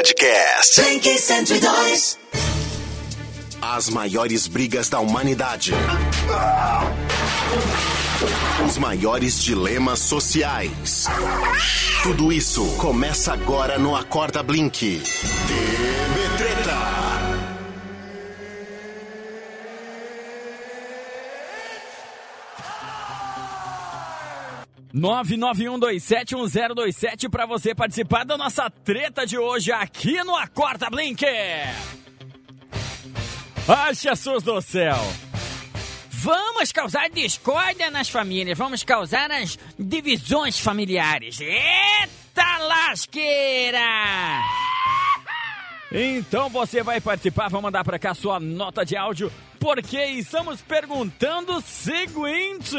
Podcast. Blink 102. As maiores brigas da humanidade. Os maiores dilemas sociais. Tudo isso começa agora no Acorda Blink. 991271027 para você participar da nossa treta de hoje aqui no Acorda Blink. Ai, Jesus do céu. Vamos causar discórdia nas famílias, vamos causar as divisões familiares. Eita lasqueira! Então você vai participar, vai mandar para cá sua nota de áudio, porque estamos perguntando o seguinte.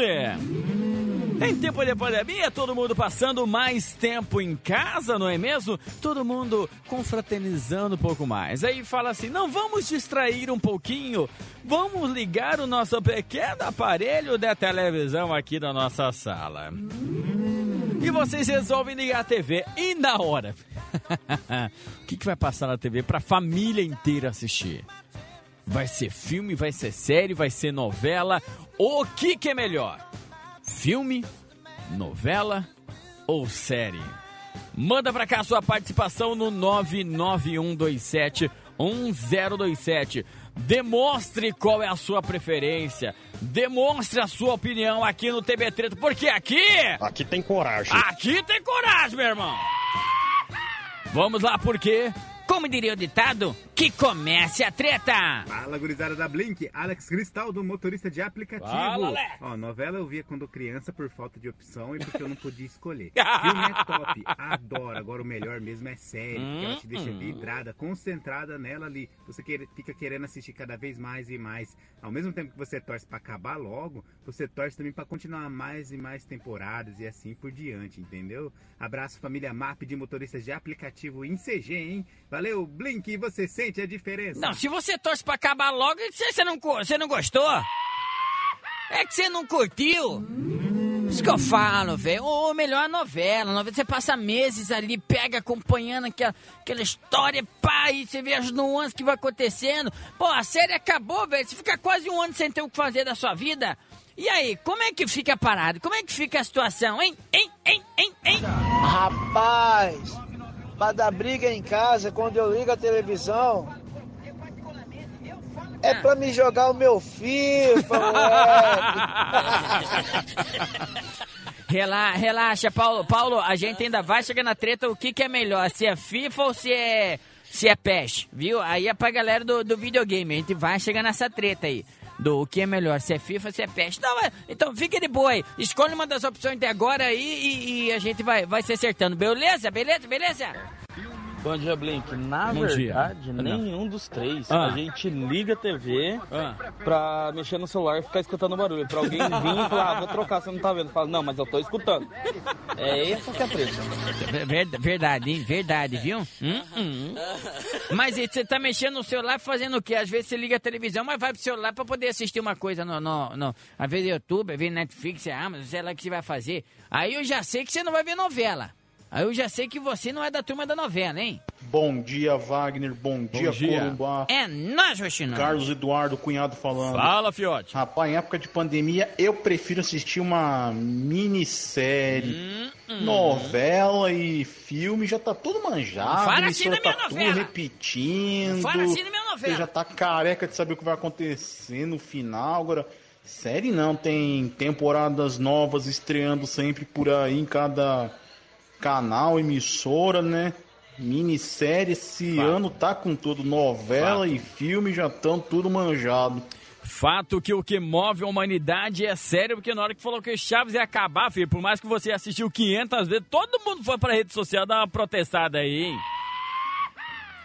Em tempo de pandemia, todo mundo passando mais tempo em casa, não é mesmo? Todo mundo confraternizando um pouco mais. Aí fala assim: não vamos distrair um pouquinho, vamos ligar o nosso pequeno aparelho da televisão aqui da nossa sala. E vocês resolvem ligar a TV e na hora. o que, que vai passar na TV para a família inteira assistir? Vai ser filme, vai ser série, vai ser novela? O que, que é melhor? Filme, novela ou série? Manda pra cá sua participação no 99127 1027. Demonstre qual é a sua preferência. Demonstre a sua opinião aqui no TB Treta, porque aqui. Aqui tem coragem. Aqui tem coragem, meu irmão. Vamos lá, porque como diria o ditado, que comece a treta! Fala, gurizada da Blink, Alex Cristal, do motorista de aplicativo. Fala, Alex. Ó, novela eu via quando criança por falta de opção e porque eu não podia escolher. Filme é top, adoro. Agora o melhor mesmo é série, porque ela te deixa Hum. vidrada, concentrada nela ali. Você quer- fica querendo assistir cada vez mais e mais. Ao mesmo tempo que você torce pra acabar logo, você torce também pra continuar mais e mais temporadas e assim por diante, entendeu? Abraço família MAP de motoristas de aplicativo em CG, hein? Valeu, Blink, você sente a diferença? Não, se você torce pra acabar logo, você, você não, você não gostou? É que você não curtiu? Isso que eu falo, velho. Ou melhor, a novela. A novela você passa meses ali, pega acompanhando aquela, aquela história, pá, e você vê as nuances que vai acontecendo. Pô, a série acabou, velho. Você fica quase um ano sem ter o que fazer da sua vida. E aí, como é que fica parado? Como é que fica a situação, hein? Hein? Hein? Hein? Hein? Rapaz, pra dar briga em casa quando eu ligo a televisão. É pra me jogar o meu FIFA, moleque. Rela- relaxa, Paulo. Paulo, a gente ainda vai chegar na treta. O que, que é melhor? Se é FIFA ou se é, se é PES? Viu? Aí é pra galera do, do videogame. A gente vai chegar nessa treta aí. Do o que é melhor, se é FIFA se é PES. Não, então fica de boa aí. Escolhe uma das opções de agora aí e, e a gente vai, vai se acertando. Beleza? Beleza? Beleza? Bom dia, Blink. Na Bom dia. verdade, Não. nenhum dos três. Ah. A gente liga a TV Ah. pra mexer no celular e ficar escutando barulho. Pra alguém vir e falar, ah, vou trocar, você não tá vendo. Fala, não, mas eu tô escutando. É essa que é a treta. Ver- Verdade, hein? Verdade, viu? Hum, hum. Mas e você tá mexendo no celular fazendo o quê? Às vezes você liga a televisão, mas vai pro celular pra poder assistir uma coisa no. no, no às vezes YouTube, às vezes Netflix, Amazon, sei lá o que você vai fazer. Aí eu já sei que você não vai ver novela. Aí eu já sei que você não é da turma da novela, hein? Bom dia, Wagner. Bom dia, dia. Corumbá. É nós, Roxinão. Carlos Eduardo, cunhado falando. Fala, fiote. Rapaz, em época de pandemia, eu prefiro assistir uma minissérie, Hum, novela e filme. Já tá tudo manjado. Fala assim da minha tá tudo novela. repetindo. Fala assim da minha novela. Você já tá careca de saber o que vai acontecer no final. Agora, série não. Tem temporadas novas estreando sempre por aí em cada canal, emissora, né? Minissérie esse ano tá com tudo. Novela Fato. e filme já estão tudo manjado. Fato que o que move a humanidade é sério, porque na hora que falou que Chaves ia acabar, filho, por mais que você assistiu 500 vezes, todo mundo foi pra rede social dar uma protestada aí, hein?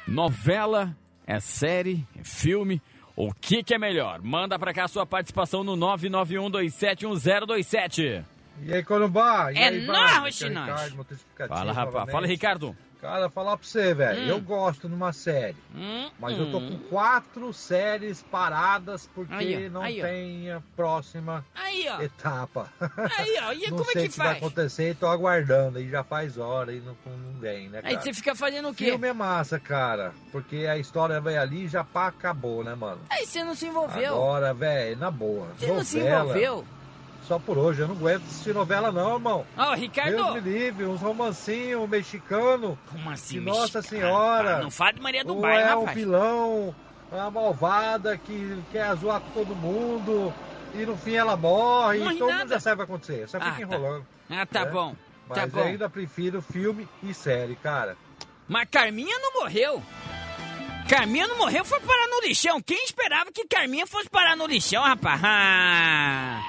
Novela, é série, é filme, o que que é melhor? Manda pra cá a sua participação no 991271027. E aí, Corumbá? E É aí, nóis. Ricardo, aplicativo Fala, rapaz. novamente. Fala, Ricardo. Cara, falar pra você, velho, Hum. eu gosto numa série, Hum, mas eu tô hum. com quatro séries paradas porque Aí, ó, não aí, ó. tem a próxima Aí, ó. etapa. Aí, ó. E não como sei é que que vai faz? acontecer e tô aguardando. Aí já faz hora e não, não vem, né, Aí cara? você fica fazendo o quê? Filme é massa, cara, porque a história vai ali e já pá, acabou, né, mano? Aí você não se envolveu. Agora, velho, na boa. Você não se envolveu. Só por hoje, eu não aguento assistir novela não, irmão. Ó, Deus Ricardo. me livre, uns romancinhos mexicanos. Como assim, Que Nossa mexicano? Senhora. Ah, não fala de Maria do Bairro, é um rapaz. vilão, uma malvada que quer zoar com todo mundo e no fim ela morre. E todo nada. mundo já sabe o que vai acontecer. Só Ah, fica tá. enrolando. Ah, tá É. bom. Mas Tá bom. ainda prefiro filme e série, cara. Mas Carminha não morreu. Carminha não morreu, foi parar no lixão. Quem esperava que Carminha fosse parar no lixão, rapaz? Ah.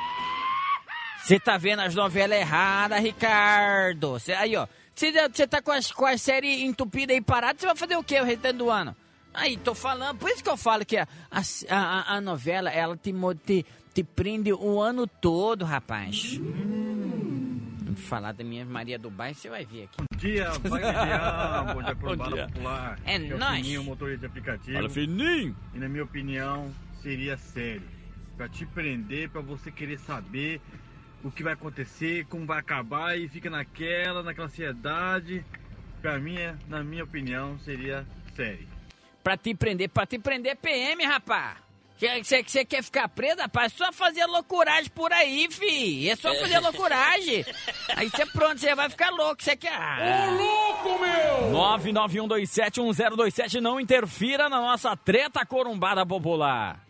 Você tá vendo as novelas erradas, Ricardo. Cê, aí, ó. Você tá com as, com as séries entupidas aí paradas, você vai fazer o quê o restante do ano? Aí, tô falando. Por isso que eu falo que a, a, a- a novela, ela te, mo- te, te prende o ano todo, rapaz. Hum. Falar da minha Maria do Bairro, você vai ver aqui. Bom dia, vai bom dia Bom dia. Popular. É nóis. Fininho, motorista de aplicativo. Fala, fininho. E na minha opinião, seria série. Pra te prender, pra você querer saber o que vai acontecer, como vai acabar e fica naquela, naquela ansiedade. Pra mim, é- na minha opinião, seria série. Pra te prender, pra te prender PM, rapaz. Você quer ficar preso, rapaz? É só fazer loucuragem por aí, fi. É só fazer loucuragem. Aí você pronto, você vai ficar louco. Você quer. Ô, louco, meu! 991271027, não interfira na nossa treta corumbada popular.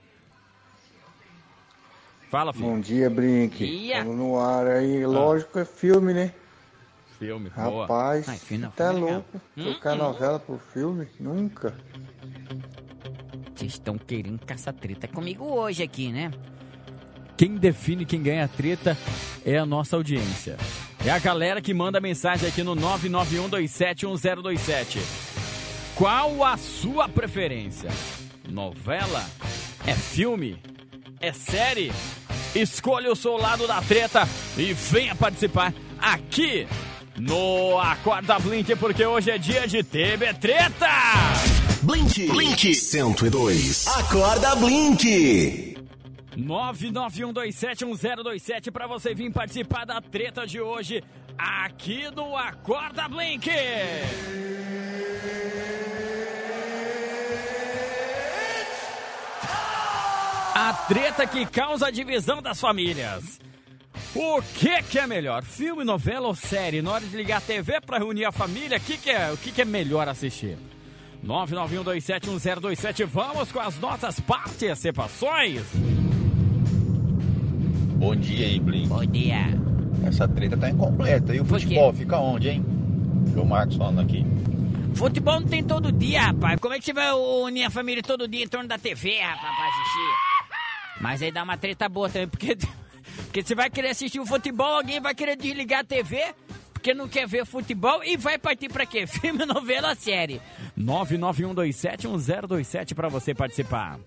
Fala, filho. Bom dia, Blink. Dia. Tamo no ar aí. Lógico, é filme, né? Filme, boa. Rapaz, Ai, filme, tá filme é louco. legal. Trocar Hum, novela por filme? Nunca. Vocês estão querendo caçar treta comigo hoje aqui, né? Quem define quem ganha a treta é a nossa audiência. É a galera que manda mensagem aqui no 991271027. Qual a sua preferência? Novela? É filme? É série? Escolha o seu lado da treta e venha participar aqui no Acorda Blink, porque hoje é dia de TB Treta! Blink. Blink 102. Acorda Blink. 991271027 para você vir participar da treta de hoje aqui no Acorda Blink. A treta que causa a divisão das famílias. O que que é melhor? Filme, novela ou série? Na hora de ligar a TV para reunir a família, o que que é, o que que é melhor assistir? 991271027, vamos com as nossas participações. Bom dia aí, Blink. Bom dia. Essa treta tá incompleta. E o Por quê? futebol fica onde, hein? João Marcos falando aqui. Futebol não tem todo dia, rapaz. Como é que você vai unir a família todo dia em torno da TV, rapaz, pra assistir? Mas aí dá uma treta boa também, porque, porque você vai querer assistir o futebol, alguém vai querer desligar a TV, porque não quer ver futebol e vai partir pra quê? Filme, novela, série. 991271027 pra você participar.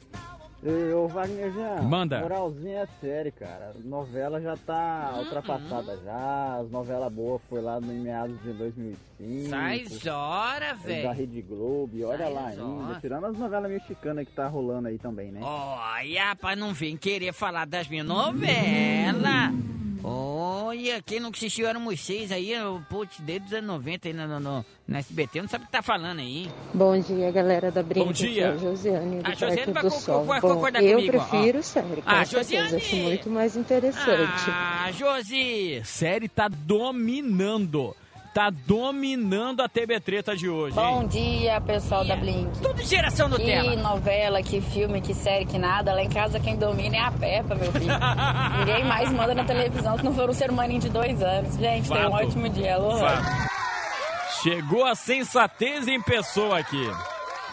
Ei, ô Wagner Jean, Manda. Moralzinha é série, cara. Novela já tá ultrapassada já. As novelas boas foi lá no meados de 2005. Sai hora, Da velho. Rede Globo, e olha Sai lá zora. ainda. Tirando as novelas mexicanas que tá rolando aí também, né? Olha, rapaz, não vem querer falar das minhas novelas. Olha, quem não assistiu Éramos Seis aí, o putz, desde os anos 90 aí no, no, no, no SBT, não sabe o que tá falando aí. Bom dia, galera da Brinca. Bom dia. É a Josiane do A Josiane Parque vai do co- Sol. vai Bom, concordar eu comigo, ó. prefiro série, com Ah, certeza. Josiane! Acho muito mais interessante. Ah, Josi! Série tá dominando. Tá dominando a TV Treta de hoje, Bom hein? dia, pessoal da Blink. Tudo geração Nutella. Que novela, que filme, que série, que nada. Lá em casa quem domina é a Peppa, meu filho. Ninguém mais manda na televisão se não for um ser humaninho de dois anos. Gente, tenha um Fato. ótimo dia. Alô. Chegou a sensatez em pessoa aqui.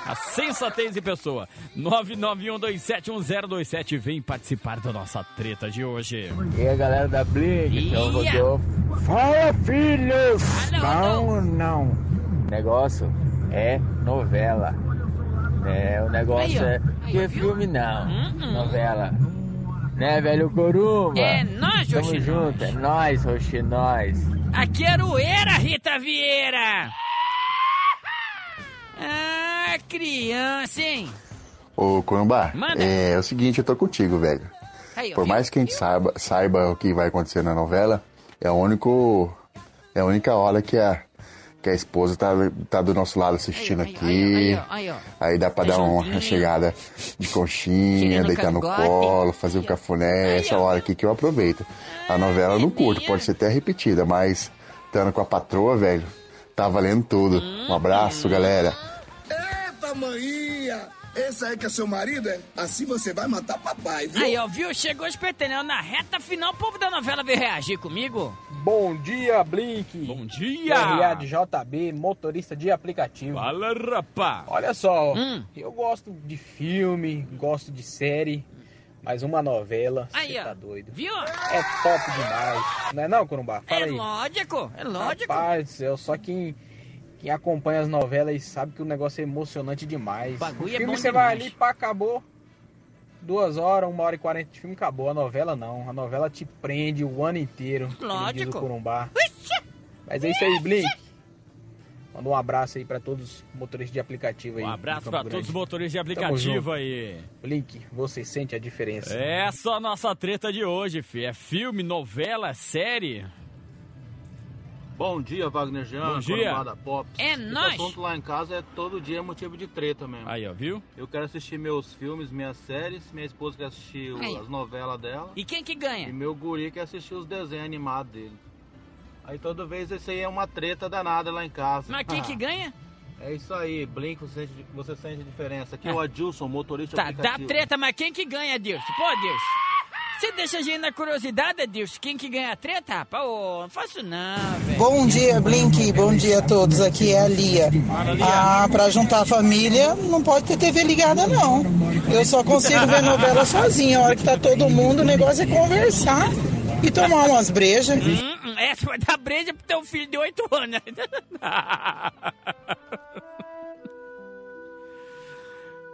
A sensatez em pessoa. 991271027 vem participar da nossa treta de hoje. E aí, galera da Blink, é o. Rodolfo. Fala, filhos! Fala, não, não. O negócio é novela. É, o negócio Aí, ó. é. Que filme não. Novela. Né, velho Coruba? É nóis, Tamo Roxinóis. junto, é nóis, Roxinóis. Aqui é Aroeira, Rita Vieira. é criança, hein? Ô, Corumbá, é, é o seguinte, eu tô contigo, velho. Aí, ó, Por viu? mais que a gente saiba, saiba o que vai acontecer na novela, é o único. É a única hora que a, que a esposa tá, tá do nosso lado assistindo aqui. aí, ó, aí, ó. Aí dá pra Tá dar uma chegada de conchinha, Chega no deitar no colo, fazer um cafuné. Essa hora aqui que eu aproveito. A novela eu não curto, pode ser até repetida, mas estando com a patroa, velho, tá valendo tudo. Um abraço, galera. Eita, maninha! Esse aí que é seu marido, é? Assim você vai matar papai, viu? Aí, ó, viu? Chegou espertando. Na reta final, o povo da novela veio reagir comigo. Bom dia, Blink. Bom dia. RA de JB, motorista de aplicativo. Fala, rapá. Olha só, Hum. eu gosto de filme, gosto de série, mas uma novela, Aí, você ó. tá doido. Viu? É top demais. Não é não, Corumbá? Fala É aí. lógico, é lógico. Rapaz do céu, só quem, quem acompanha as novelas sabe que o negócio é emocionante demais. bagulho o é filme bom você vai demais. ali, pá, acabou. Duas horas, uma hora e quarenta de filme, acabou. A novela não. A novela te prende o ano inteiro. Lógico. o. Mas é isso aí, Blink. Manda um abraço aí pra todos os motoristas de aplicativo aí. Um abraço Grande. todos os motoristas de aplicativo aí. Blink, você sente a diferença. Essa é a nossa treta de hoje, fi. É filme, novela, série. Bom dia, Wagner Jean, Bom dia. Pop. É Esse nóis. assunto lá em casa é todo dia motivo de treta mesmo. Aí, ó, viu? Eu quero assistir meus filmes, minhas séries, minha esposa quer assistir o- Aí. as novelas dela. E quem que ganha? E meu guri quer assistir os desenhos animados dele. Aí toda vez isso aí é uma treta danada lá em casa. Mas quem que ganha? É isso aí, Blink, você sente, você sente a diferença. Aqui é Ah. o Adilson, motorista Tá, dá aplicativo. treta, mas quem que ganha, Deus? Pô, Deus. Você deixa a gente na curiosidade, Deus? Quem que ganha a treta, rapaz? Ô, não faço não, velho. Bom dia, Blink. Bom dia a todos. Aqui é a Lia. Ah, pra juntar a família, não pode ter TV ligada, não. Eu só consigo ver novela sozinha. A hora que tá todo mundo, o negócio é conversar e tomar umas brejas. Hum, hum, essa vai dar breja pro teu filho de 8 anos.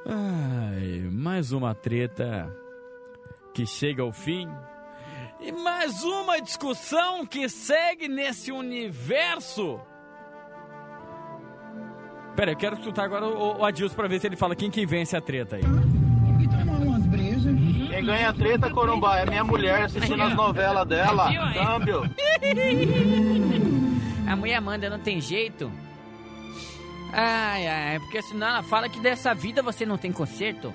Ai, mais uma treta que chega ao fim. E mais uma discussão que segue nesse universo. Pera, eu quero escutar agora o, o Adilson pra ver se ele fala quem que vence a treta aí. Quem ganha a treta, Corumbá, é minha mulher assistindo as novelas dela. Câmbio. A mulher manda, não tem jeito. Ai, ai, porque senão ela fala que dessa vida você não tem conserto.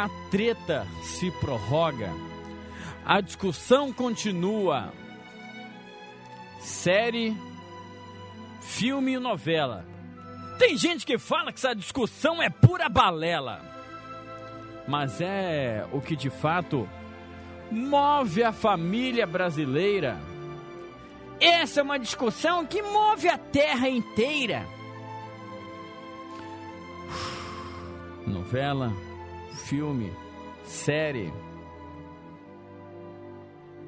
A treta se prorroga. A discussão continua. Série, filme e novela. Tem gente que fala que essa discussão é pura balela. Mas é o que de fato move a família brasileira. Essa é uma discussão que move a terra inteira. Novela, filme, série.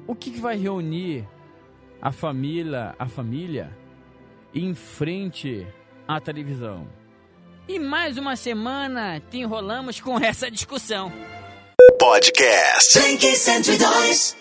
O que, que vai reunir a família, a família em frente à televisão? E mais uma semana te enrolamos com essa discussão. Podcast. Blink 102.